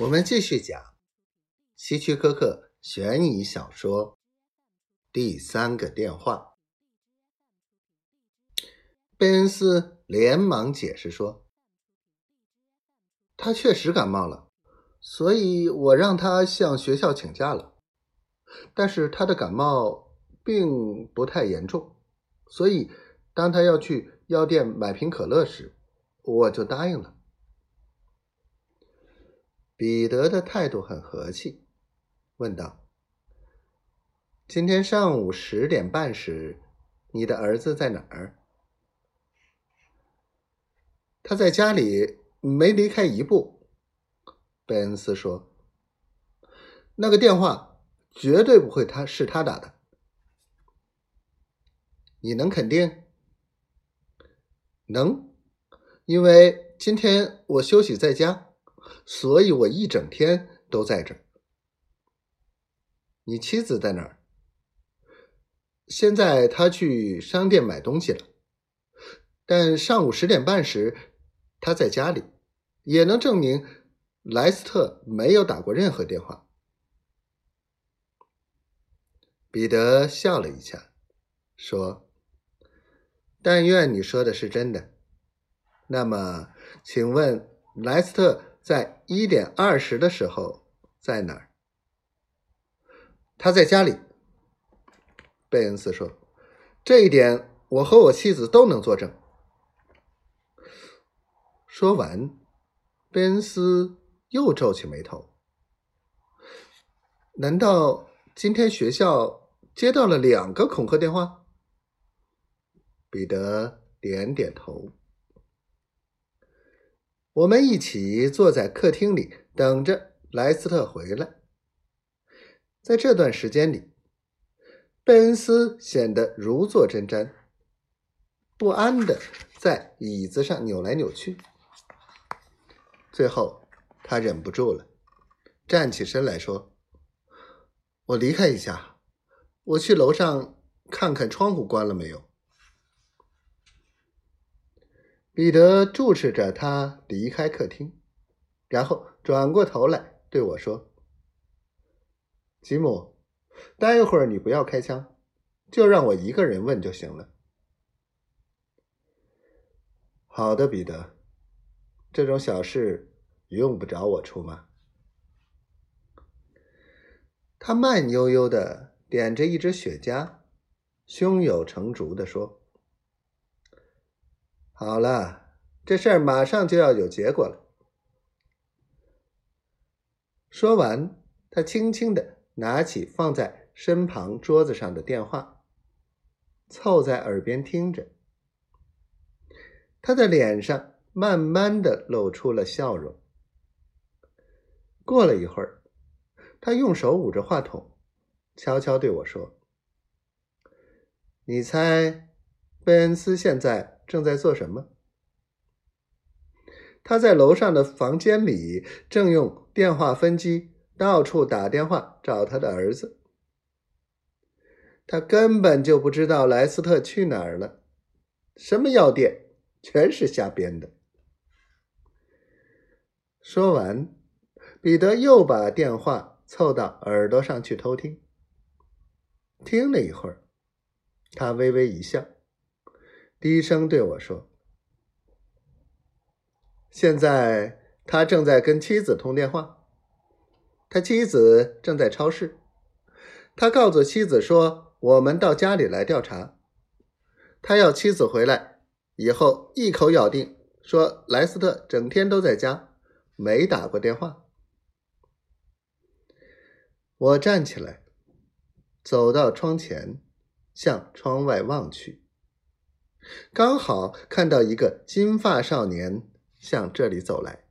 我们继续讲希区柯克悬疑小说《第三个电话》。贝恩斯连忙解释说：“他确实感冒了，所以我让他向学校请假了。但是他的感冒并不太严重，所以当他要去药店买瓶可乐时，我就答应了。”彼得的态度很和气，问道：“今天上午十点半时，你的儿子在哪儿？”“他在家里，没离开一步。”贝恩斯说。“那个电话绝对不会他是他打的，你能肯定？”“能，因为今天我休息在家。”所以我一整天都在这儿。你妻子在哪儿？现在她去商店买东西了，但上午十点半时她在家里，也能证明莱斯特没有打过任何电话。彼得笑了一下，说：“但愿你说的是真的。那么，请问莱斯特？”在一点二十的时候，在哪儿？他在家里。贝恩斯说：“这一点，我和我妻子都能作证。”说完，贝恩斯又皱起眉头。难道今天学校接到了两个恐吓电话？彼得点点头。我们一起坐在客厅里，等着莱斯特回来。在这段时间里，贝恩斯显得如坐针毡，不安的在椅子上扭来扭去。最后，他忍不住了，站起身来说：“我离开一下，我去楼上看看窗户关了没有。”彼得注视着他离开客厅，然后转过头来对我说：“吉姆，待会儿你不要开枪，就让我一个人问就行了。”“好的，彼得，这种小事用不着我出马。”他慢悠悠的点着一支雪茄，胸有成竹的说。好了，这事儿马上就要有结果了。说完，他轻轻的拿起放在身旁桌子上的电话，凑在耳边听着。他的脸上慢慢的露出了笑容。过了一会儿，他用手捂着话筒，悄悄对我说：“你猜，贝恩斯现在？”正在做什么？他在楼上的房间里，正用电话分机到处打电话找他的儿子。他根本就不知道莱斯特去哪儿了，什么药店，全是瞎编的。说完，彼得又把电话凑到耳朵上去偷听。听了一会儿，他微微一笑。低声对我说：“现在他正在跟妻子通电话，他妻子正在超市。他告诉妻子说，我们到家里来调查。他要妻子回来以后一口咬定说，莱斯特整天都在家，没打过电话。”我站起来，走到窗前，向窗外望去。刚好看到一个金发少年向这里走来。